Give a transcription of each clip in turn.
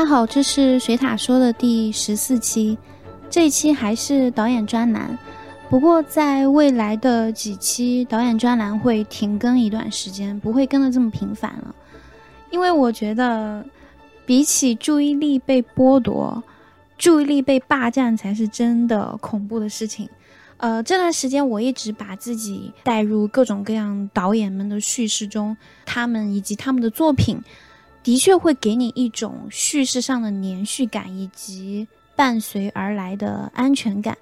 大家好，这是水塔说的第十四期，这一期还是导演专栏，不过在未来的几期导演专栏会停更一段时间，不会更的这么频繁了，因为我觉得比起注意力被剥夺，注意力被霸占才是真的恐怖的事情。呃，这段时间我一直把自己带入各种各样导演们的叙事中，他们以及他们的作品。的确会给你一种叙事上的连续感，以及伴随而来的安全感，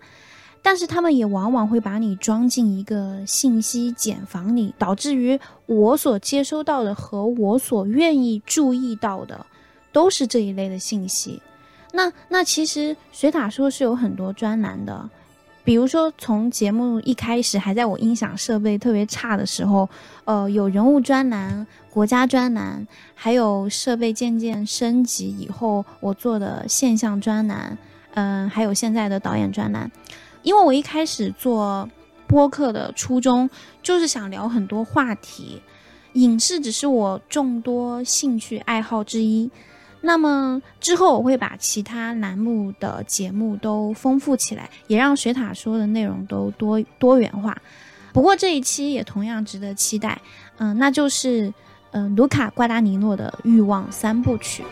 但是他们也往往会把你装进一个信息茧房里，导致于我所接收到的和我所愿意注意到的都是这一类的信息。那那其实水塔说是有很多专栏的。比如说，从节目一开始还在我音响设备特别差的时候，呃，有人物专栏、国家专栏，还有设备渐渐升级以后我做的现象专栏，嗯，还有现在的导演专栏。因为我一开始做播客的初衷就是想聊很多话题，影视只是我众多兴趣爱好之一。那么之后我会把其他栏目的节目都丰富起来，也让水塔说的内容都多多元化。不过这一期也同样值得期待，嗯，那就是嗯卢卡瓜达尼诺的《欲望三部曲》。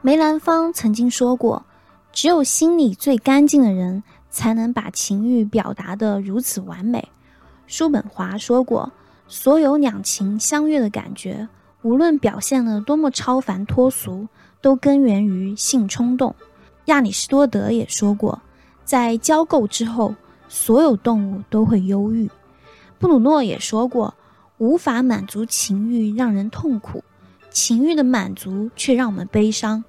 梅兰芳曾经说过：“只有心里最干净的人，才能把情欲表达得如此完美。”叔本华说过：“所有两情相悦的感觉，无论表现了多么超凡脱俗，都根源于性冲动。”亚里士多德也说过：“在交媾之后，所有动物都会忧郁。”布鲁诺也说过：“无法满足情欲，让人痛苦；情欲的满足，却让我们悲伤。”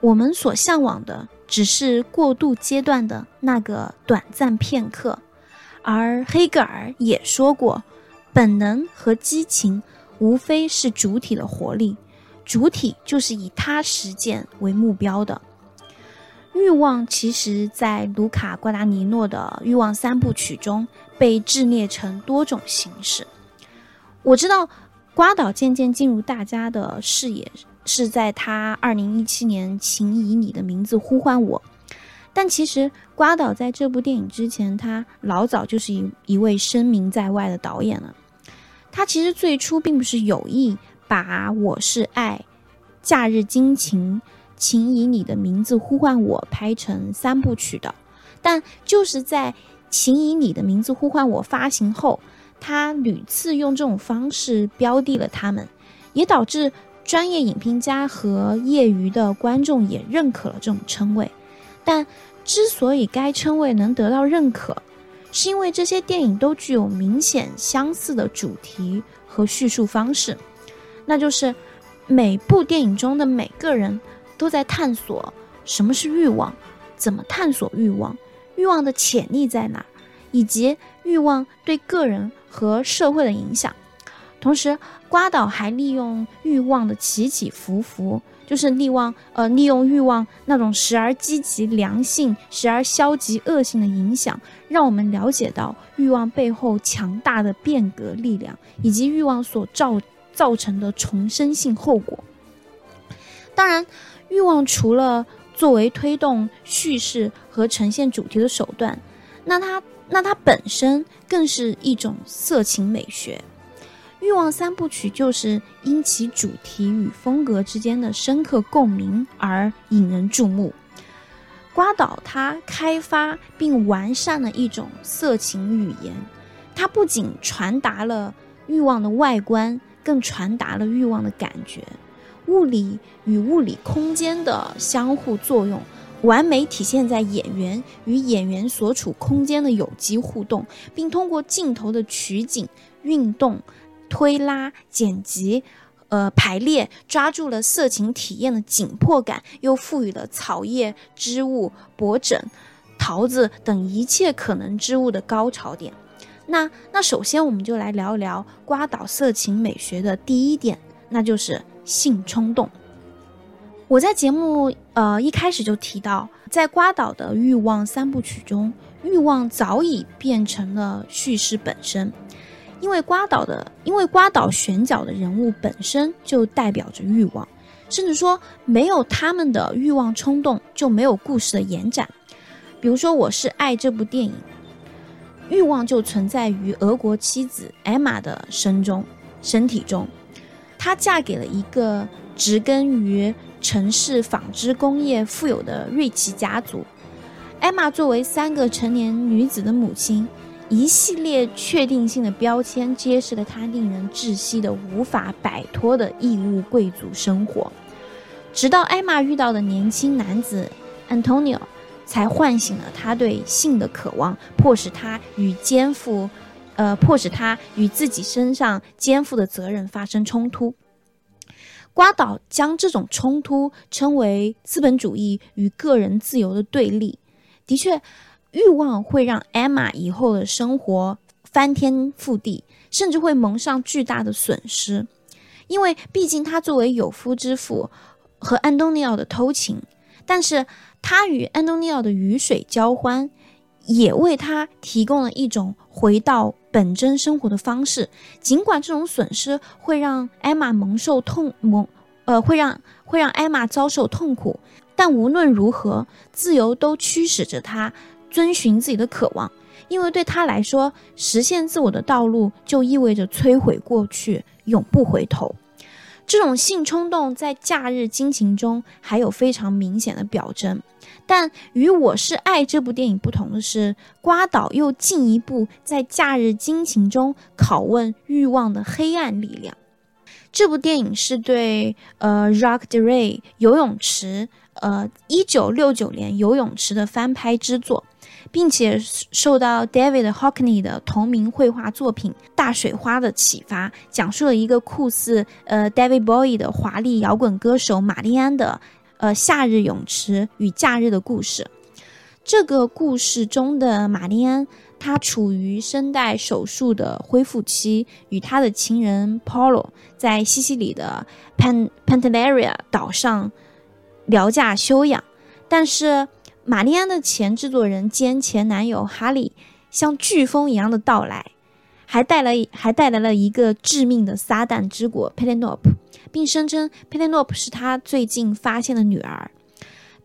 我们所向往的只是过渡阶段的那个短暂片刻，而黑格尔也说过，本能和激情无非是主体的活力，主体就是以他实践为目标的。欲望其实，在卢卡·瓜达尼诺的欲望三部曲中被制列成多种形式。我知道，瓜岛渐渐进入大家的视野。是在他二零一七年，请以你的名字呼唤我。但其实瓜岛在这部电影之前，他老早就是一一位声名在外的导演了。他其实最初并不是有意把我是爱、假日惊情、请以你的名字呼唤我拍成三部曲的。但就是在请以你的名字呼唤我发行后，他屡次用这种方式标的了他们，也导致。专业影评家和业余的观众也认可了这种称谓，但之所以该称谓能得到认可，是因为这些电影都具有明显相似的主题和叙述方式，那就是每部电影中的每个人都在探索什么是欲望，怎么探索欲望，欲望的潜力在哪，以及欲望对个人和社会的影响。同时，瓜岛还利用欲望的起起伏伏，就是利望呃利用欲望那种时而积极良性、时而消极恶性的影响，让我们了解到欲望背后强大的变革力量，以及欲望所造造成的重生性后果。当然，欲望除了作为推动叙事和呈现主题的手段，那它那它本身更是一种色情美学。欲望三部曲就是因其主题与风格之间的深刻共鸣而引人注目。瓜岛他开发并完善了一种色情语言，它不仅传达了欲望的外观，更传达了欲望的感觉。物理与物理空间的相互作用，完美体现在演员与演员所处空间的有机互动，并通过镜头的取景、运动。推拉、剪辑，呃排列，抓住了色情体验的紧迫感，又赋予了草叶、织物、薄枕、桃子等一切可能之物的高潮点。那那首先我们就来聊一聊瓜岛色情美学的第一点，那就是性冲动。我在节目呃一开始就提到，在瓜岛的欲望三部曲中，欲望早已变成了叙事本身，因为瓜岛的因为瓜岛选角的人物本身就代表着欲望，甚至说没有他们的欲望冲动就没有故事的延展。比如说，《我是爱》这部电影，欲望就存在于俄国妻子艾玛的身中身体中，她嫁给了一个植根于。城市纺织工业富有的瑞奇家族，艾玛作为三个成年女子的母亲，一系列确定性的标签揭示了她令人窒息的无法摆脱的义务贵族生活。直到艾玛遇到的年轻男子 Antonio，才唤醒了她对性的渴望，迫使她与肩负，呃，迫使她与自己身上肩负的责任发生冲突。瓜岛将这种冲突称为资本主义与个人自由的对立。的确，欲望会让艾玛以后的生活翻天覆地，甚至会蒙上巨大的损失。因为毕竟他作为有夫之妇和安东尼奥的偷情，但是他与安东尼奥的鱼水交欢，也为他提供了一种回到。本真生活的方式，尽管这种损失会让艾玛蒙受痛蒙，呃，会让会让艾玛遭受痛苦，但无论如何，自由都驱使着他遵循自己的渴望，因为对他来说，实现自我的道路就意味着摧毁过去，永不回头。这种性冲动在假日惊情中还有非常明显的表征。但与《我是爱》这部电影不同的是，瓜岛又进一步在假日惊情中拷问欲望的黑暗力量。这部电影是对呃 Rock d e Ray 游泳池，呃一九六九年游泳池的翻拍之作，并且受到 David Hockney 的同名绘画作品《大水花》的启发，讲述了一个酷似呃 David Bowie 的华丽摇滚歌手玛丽安的。呃，夏日泳池与假日的故事。这个故事中的玛丽安，她处于声带手术的恢复期，与她的情人 Paulo 在西西里的 Pan Pantelleria 岛上疗假休养。但是，玛丽安的前制作人兼前男友哈利像飓风一样的到来，还带来还带来了一个致命的撒旦之果 Penelope。并声称佩内诺普是他最近发现的女儿。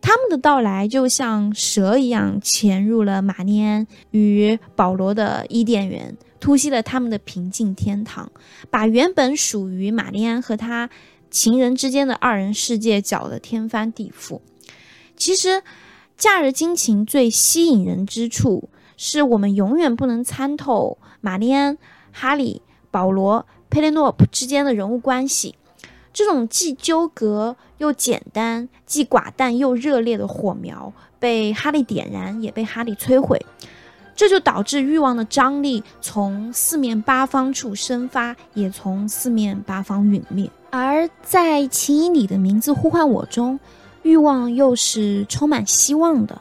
他们的到来就像蛇一样潜入了玛丽安与保罗的伊甸园，突袭了他们的平静天堂，把原本属于玛丽安和他情人之间的二人世界搅得天翻地覆。其实，《假日惊情》最吸引人之处，是我们永远不能参透玛丽安、哈利、保罗、佩雷诺普之间的人物关系。这种既纠葛又简单、既寡淡又热烈的火苗被哈利点燃，也被哈利摧毁，这就导致欲望的张力从四面八方处生发，也从四面八方陨灭。而在《请以你的名字呼唤我》中，欲望又是充满希望的。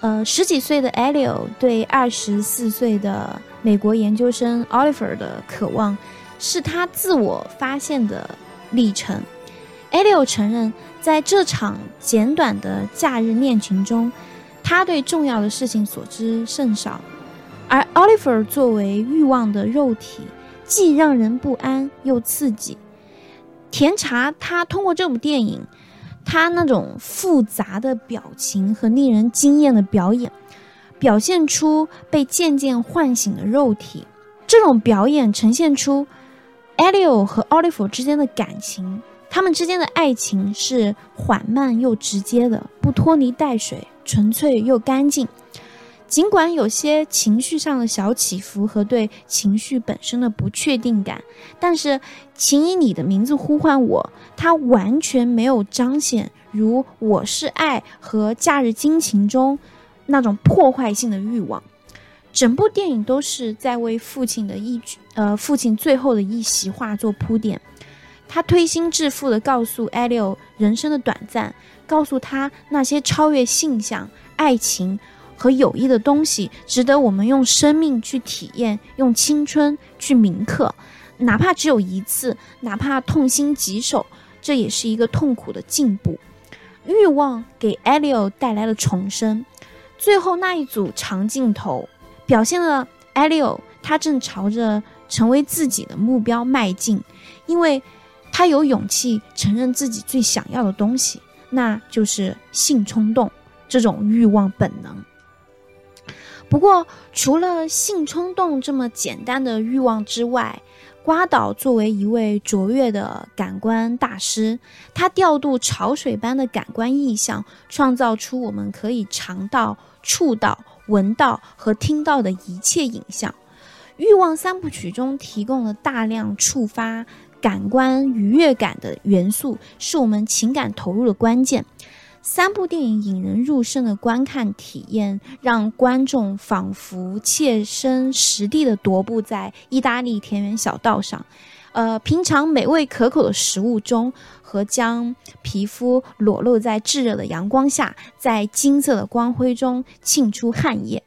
呃，十几岁的 Elio 对二十四岁的美国研究生 Oliver 的渴望，是他自我发现的。历程，Elio 承认，在这场简短的假日恋情中，他对重要的事情所知甚少。而 Oliver 作为欲望的肉体，既让人不安又刺激。甜茶，他通过这部电影，他那种复杂的表情和令人惊艳的表演，表现出被渐渐唤醒的肉体。这种表演呈现出。Elio 和 o l i v e 之间的感情，他们之间的爱情是缓慢又直接的，不拖泥带水，纯粹又干净。尽管有些情绪上的小起伏和对情绪本身的不确定感，但是，请以你的名字呼唤我，它完全没有彰显如《我是爱》和《假日惊情》中那种破坏性的欲望。整部电影都是在为父亲的一句，呃，父亲最后的一席话做铺垫。他推心置腹地告诉艾利欧人生的短暂，告诉他那些超越性向、爱情和有益的东西，值得我们用生命去体验，用青春去铭刻，哪怕只有一次，哪怕痛心疾首，这也是一个痛苦的进步。欲望给艾利欧带来了重生。最后那一组长镜头表现了艾利欧，他正朝着成为自己的目标迈进，因为。他有勇气承认自己最想要的东西，那就是性冲动这种欲望本能。不过，除了性冲动这么简单的欲望之外，瓜岛作为一位卓越的感官大师，他调度潮水般的感官意象，创造出我们可以尝到、触到、闻到和听到的一切影像。欲望三部曲中提供了大量触发。感官愉悦感的元素是我们情感投入的关键。三部电影引人入胜的观看体验，让观众仿佛切身实地的踱步在意大利田园小道上，呃，品尝美味可口的食物中，和将皮肤裸露在炙热的阳光下，在金色的光辉中沁出汗液。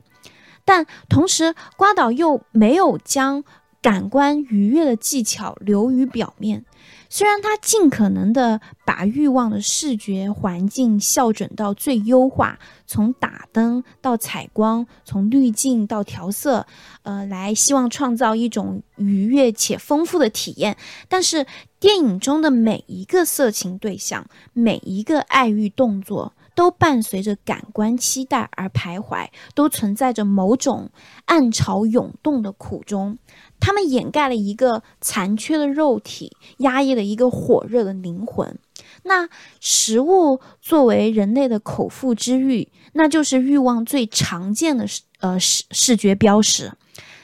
但同时，瓜岛又没有将。感官愉悦的技巧流于表面，虽然他尽可能的把欲望的视觉环境校准到最优化，从打灯到采光，从滤镜到调色，呃，来希望创造一种愉悦且丰富的体验，但是电影中的每一个色情对象，每一个爱欲动作。都伴随着感官期待而徘徊，都存在着某种暗潮涌动的苦衷。它们掩盖了一个残缺的肉体，压抑了一个火热的灵魂。那食物作为人类的口腹之欲，那就是欲望最常见的视呃视视觉标识。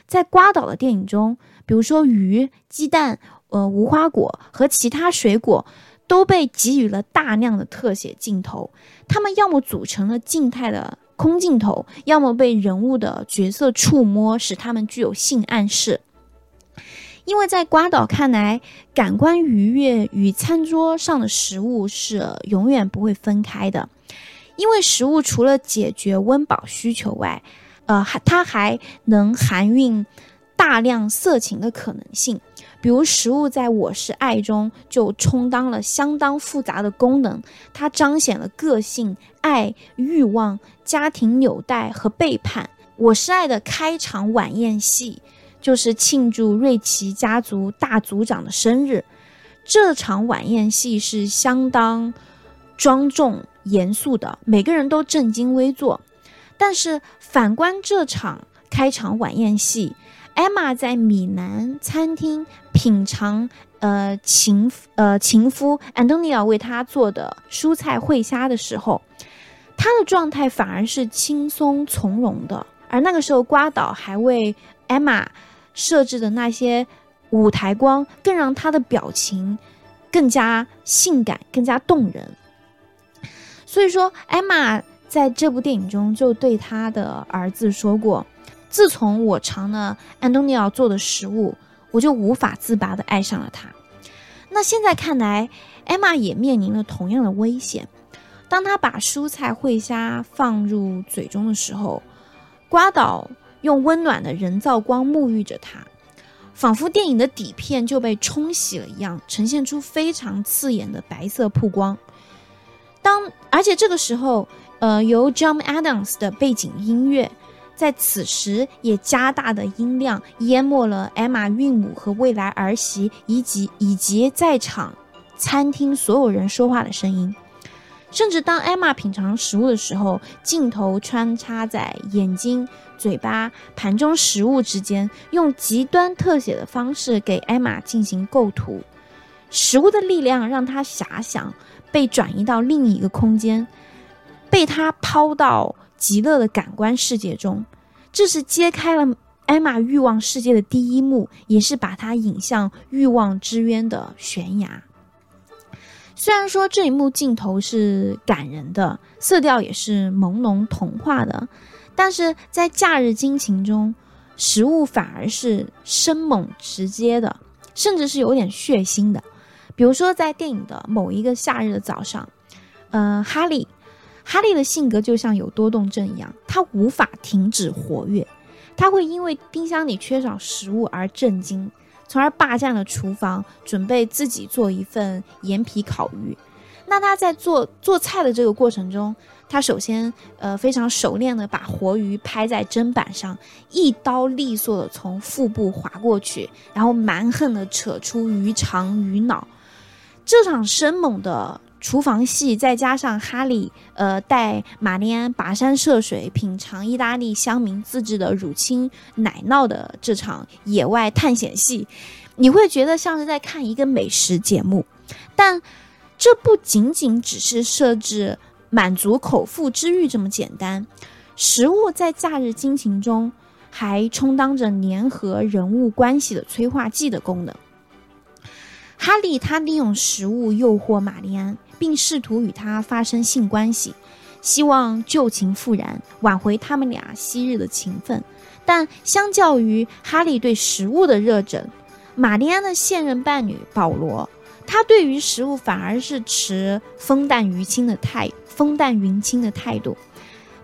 在瓜岛的电影中，比如说鱼、鸡蛋、呃无花果和其他水果。都被给予了大量的特写镜头，它们要么组成了静态的空镜头，要么被人物的角色触摸，使他们具有性暗示。因为在瓜岛看来，感官愉悦与餐桌上的食物是永远不会分开的，因为食物除了解决温饱需求外，呃，还它还能含蕴大量色情的可能性。比如，食物在我是爱中就充当了相当复杂的功能，它彰显了个性、爱、欲望、家庭纽带和背叛。我是爱的开场晚宴戏就是庆祝瑞奇家族大族长的生日，这场晚宴戏是相当庄重严肃的，每个人都正襟危坐。但是反观这场开场晚宴戏。艾玛在米兰餐厅品尝，呃，情呃情夫安东尼奥为她做的蔬菜烩虾的时候，她的状态反而是轻松从容的。而那个时候，瓜岛还为艾玛设置的那些舞台光，更让她的表情更加性感、更加动人。所以说，艾玛在这部电影中就对她的儿子说过。自从我尝了安东尼奥做的食物，我就无法自拔地爱上了他。那现在看来，艾玛也面临了同样的危险。当他把蔬菜烩虾放入嘴中的时候，瓜岛用温暖的人造光沐浴着他，仿佛电影的底片就被冲洗了一样，呈现出非常刺眼的白色曝光。当而且这个时候，呃，由 John Adams 的背景音乐。在此时，也加大的音量淹没了艾玛韵母和未来儿媳，以及以及在场餐厅所有人说话的声音。甚至当艾玛品尝食物的时候，镜头穿插在眼睛、嘴巴、盘中食物之间，用极端特写的方式给艾玛进行构图。食物的力量让她遐想被转移到另一个空间，被她抛到。极乐的感官世界中，这是揭开了艾玛欲望世界的第一幕，也是把她引向欲望之渊的悬崖。虽然说这一幕镜头是感人的，色调也是朦胧童话的，但是在假日惊情中，食物反而是生猛直接的，甚至是有点血腥的。比如说在电影的某一个夏日的早上，呃，哈利，哈利的性格就像有多动症一样，他无法停止活跃，他会因为冰箱里缺少食物而震惊，从而霸占了厨房，准备自己做一份盐皮烤鱼。那他在做做菜的这个过程中，他首先呃非常熟练的把活鱼拍在砧板上，一刀利索的从腹部划过去，然后蛮横的扯出鱼肠鱼脑。这场生猛的厨房戏，再加上哈利呃带玛丽安跋山涉水品尝意大利乡民自制的乳清奶酪的这场野外探险戏，你会觉得像是在看一个美食节目，但。这不仅仅只是设置满足口腹之欲这么简单，食物在假日惊情中还充当着粘合人物关系的催化剂的功能。哈利他利用食物诱惑玛丽安，并试图与他发生性关系，希望旧情复燃，挽回他们俩昔日的情分。但相较于哈利对食物的热忱，玛丽安的现任伴侣保罗。他对于食物反而是持风淡云轻的态风淡云轻的态度，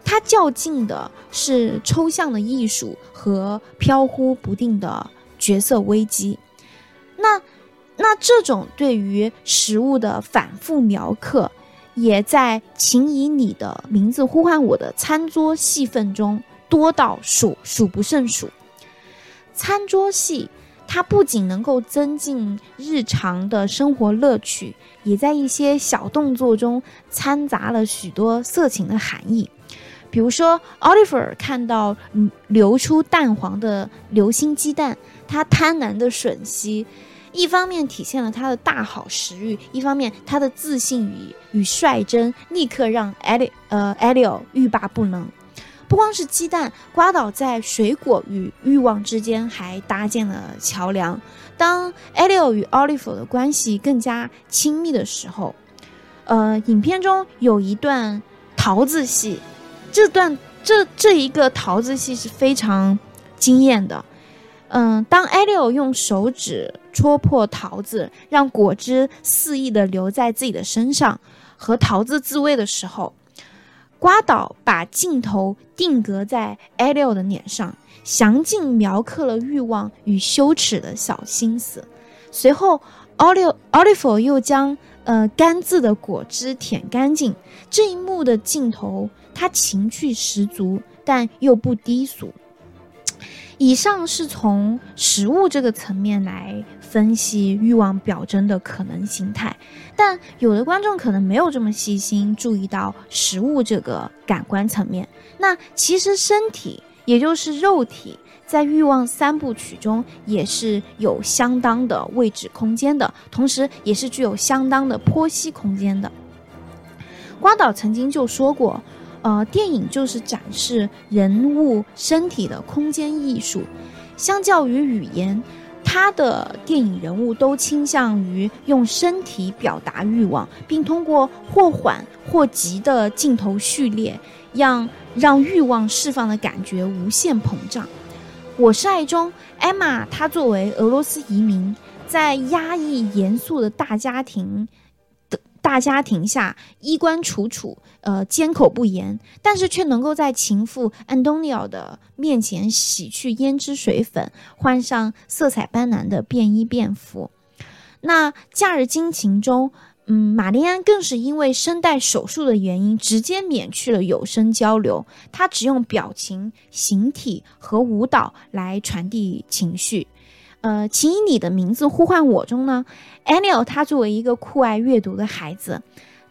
他较劲的是抽象的艺术和飘忽不定的角色危机。那这种对于食物的反复描刻，也在请以你的名字呼唤我的餐桌戏份中多到数数不胜数。餐桌戏。它不仅能够增进日常的生活乐趣，也在一些小动作中掺杂了许多色情的含义。比如说，奥利弗看到流出蛋黄的流心鸡蛋，他贪婪的吮吸，一方面体现了他的大好食欲，一方面他的自信与与率真立刻让艾利呃艾利奥欲罢不能。不光是鸡蛋，瓜岛在水果与欲望之间还搭建了桥梁。当艾利奥与奥利弗的关系更加亲密的时候，呃，影片中有一段桃子戏，这段这这一个桃子戏是非常惊艳的。嗯，当艾利奥用手指戳破桃子，让果汁肆意的流在自己的身上，和桃子自慰的时候。瓜岛把镜头定格在艾利奥的脸上，详尽描刻了欲望与羞耻的小心思。随后，奥利奥利弗又将呃干渍的果汁舔干净。这一幕的镜头，他情趣十足，但又不低俗。以上是从食物这个层面来分析欲望表征的可能形态，但有的观众可能没有这么细心注意到食物这个感官层面。那其实身体，也就是肉体，在欲望三部曲中也是有相当的位置空间的，同时也是具有相当的剖析空间的。瓜岛曾经就说过。呃，电影就是展示人物身体的空间艺术。相较于语言，他的电影人物都倾向于用身体表达欲望，并通过或缓或急的镜头序列，让让欲望释放的感觉无限膨胀。我是爱中，艾玛，她作为俄罗斯移民，在压抑严肃的大家庭。大家庭下衣冠楚楚，呃，缄口不言，但是却能够在情妇安东尼奥的面前洗去胭脂水粉，换上色彩斑斓的便衣便服。那假日惊情中，嗯，玛丽安更是因为声带手术的原因，直接免去了有声交流，她只用表情、形体和舞蹈来传递情绪。呃，请以你的名字呼唤我中呢，Anil 他作为一个酷爱阅读的孩子，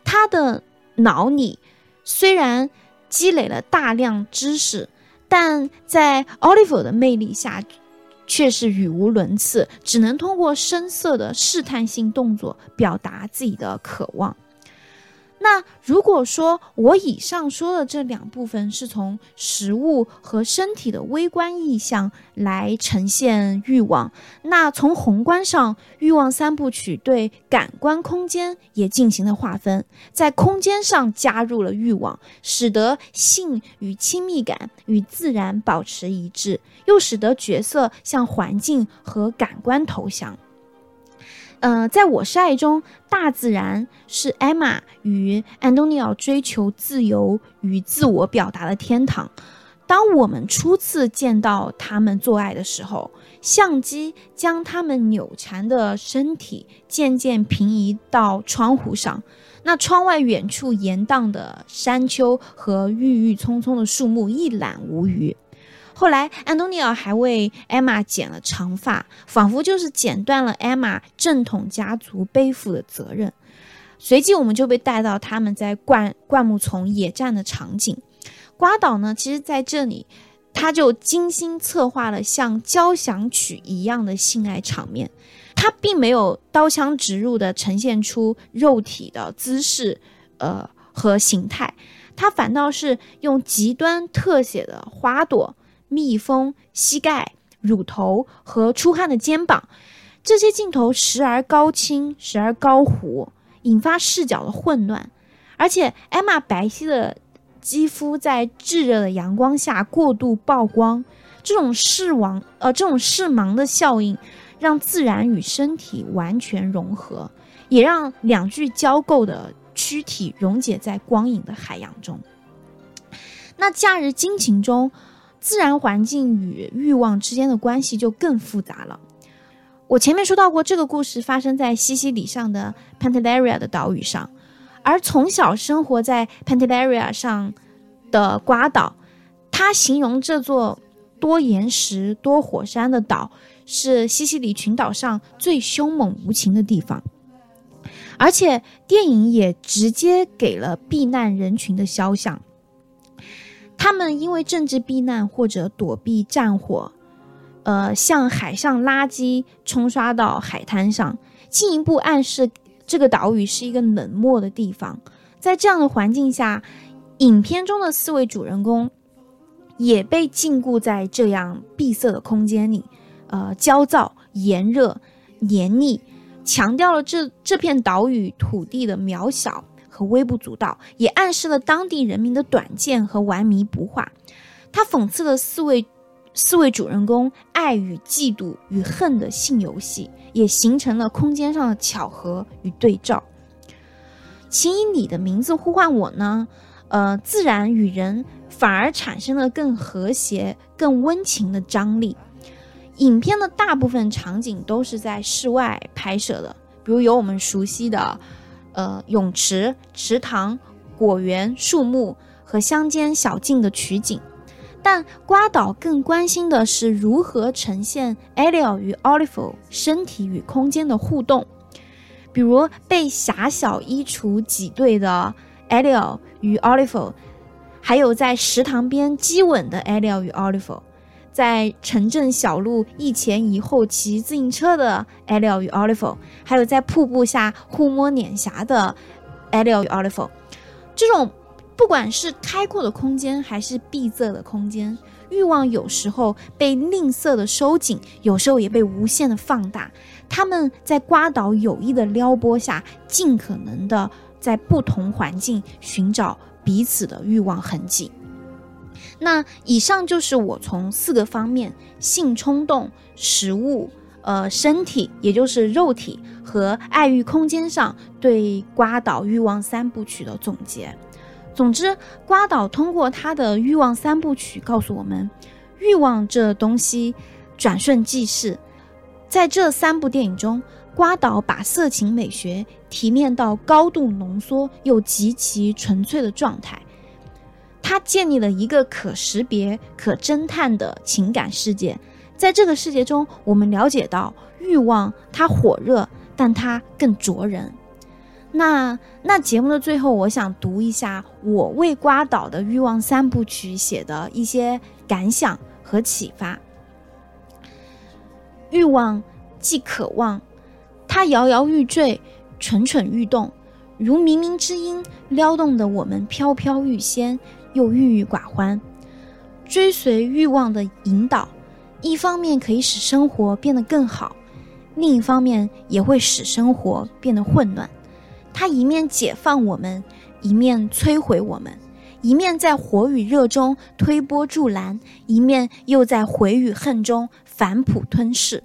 他的脑里虽然积累了大量知识，但在 Oliver 的魅力下，却是语无伦次，只能通过声色的试探性动作表达自己的渴望。那如果说我以上说的这两部分是从食物和身体的微观意象来呈现欲望，那从宏观上，欲望三部曲对感官空间也进行了划分，在空间上加入了欲望，使得性与亲密感与自然保持一致，又使得角色向环境和感官投降。呃，在我是爱中，大自然是艾玛与安东尼奥追求自由与自我表达的天堂。当我们初次见到他们做爱的时候，相机将他们扭缠的身体渐渐平移到窗户上。那窗外远处延宕的山丘和郁郁葱葱的树木一览无余。后来，安东尼奥还为艾玛剪了长发，仿佛就是剪断了艾玛正统家族背负的责任。随即，我们就被带到他们在灌灌木丛野战的场景。瓜岛呢，其实在这里，他就精心策划了像交响曲一样的性爱场面。他并没有刀枪直入的呈现出肉体的姿势，呃和形态，他反倒是用极端特写的花朵。蜜蜂、膝盖、乳头和出汗的肩膀，这些镜头时而高清，时而高糊，引发视角的混乱。而且，艾玛白皙的肌肤在炙热的阳光下过度曝光，这种视网呃这种视盲的效应，让自然与身体完全融合，也让两具交构的躯体溶解在光影的海洋中。那假日惊情中。自然环境与欲望之间的关系就更复杂了。我前面说到过，这个故事发生在西西里上的 Pantelleria 的岛屿上，而从小生活在 Pantelleria 上的瓜岛，他形容这座多岩石、多火山的岛是西西里群岛上最凶猛无情的地方。而且电影也直接给了避难人群的肖像。他们因为政治避难或者躲避战火，呃，向海上垃圾冲刷到海滩上，进一步暗示这个岛屿是一个冷漠的地方。在这样的环境下，影片中的四位主人公也被禁锢在这样闭塞的空间里，呃，焦躁、炎热、黏腻，强调了这这片岛屿土地的渺小。和微不足道，也暗示了当地人民的短见和玩迷不化。他讽刺了四位四位主人公爱与嫉妒与恨的性游戏，也形成了空间上的巧合与对照。请以你的名字呼唤我呢？呃，自然与人反而产生了更和谐、更温情的张力。影片的大部分场景都是在室外拍摄的，比如有我们熟悉的。呃，泳池、池塘、果园、树木和乡间小径的取景，但瓜岛更关心的是如何呈现艾利奥与奥利弗身体与空间的互动，比如被狭小衣橱挤兑的艾利奥与奥利弗，还有在池塘边激吻的艾利奥与奥利弗。在城镇小路一前一后骑自行车的艾利奥与奥利弗，还有在瀑布下互摸脸颊的艾利奥与奥利弗，这种不管是开阔的空间还是闭塞的空间，欲望有时候被吝啬的收紧，有时候也被无限的放大。他们在瓜岛友谊的撩拨下，尽可能的在不同环境寻找彼此的欲望痕迹。那以上就是我从四个方面：性冲动、食物、呃身体，也就是肉体和爱欲空间上对瓜岛欲望三部曲的总结。总之，瓜岛通过他的欲望三部曲告诉我们，欲望这东西转瞬即逝。在这三部电影中，瓜岛把色情美学提炼到高度浓缩又极其纯粹的状态。他建立了一个可识别、可侦探的情感世界，在这个世界中，我们了解到欲望它火热，但它更灼人。那那节目的最后，我想读一下我为瓜岛的欲望三部曲写的一些感想和启发。欲望即渴望，它摇摇欲坠，蠢蠢欲动，如冥冥之音，撩动的我们飘飘欲仙。又郁郁寡欢，追随欲望的引导，一方面可以使生活变得更好，另一方面也会使生活变得混乱。它一面解放我们，一面摧毁我们；一面在火与热中推波助澜，一面又在悔与恨中反哺吞噬。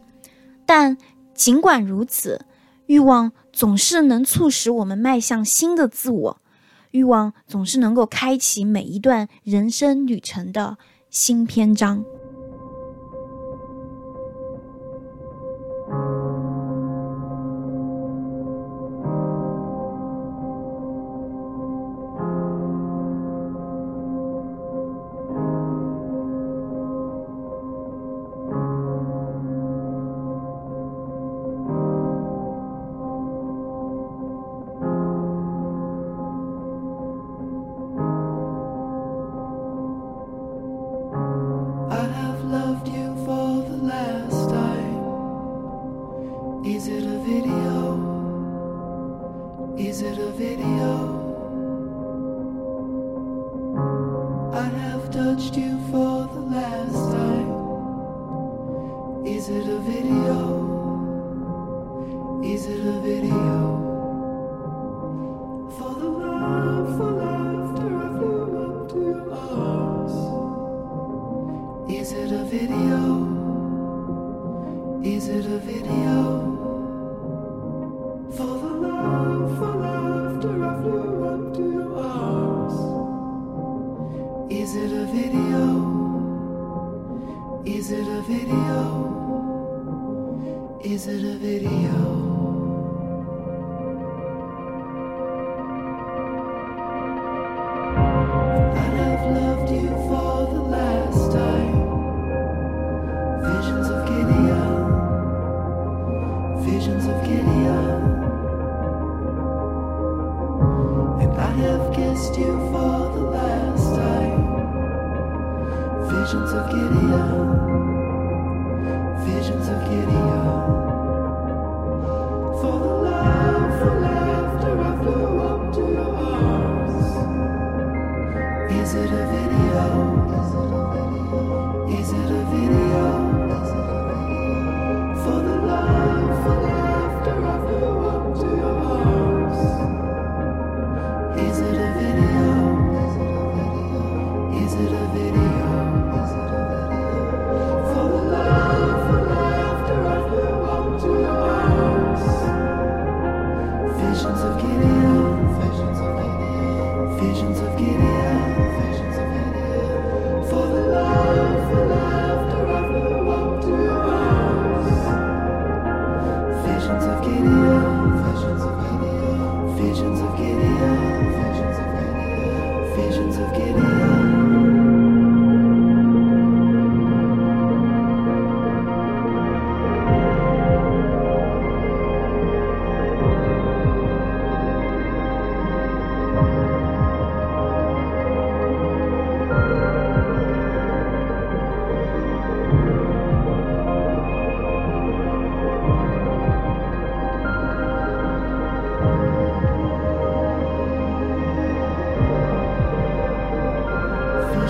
但尽管如此，欲望总是能促使我们迈向新的自我，欲望总是能够开启每一段人生旅程的新篇章。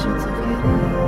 visions of you.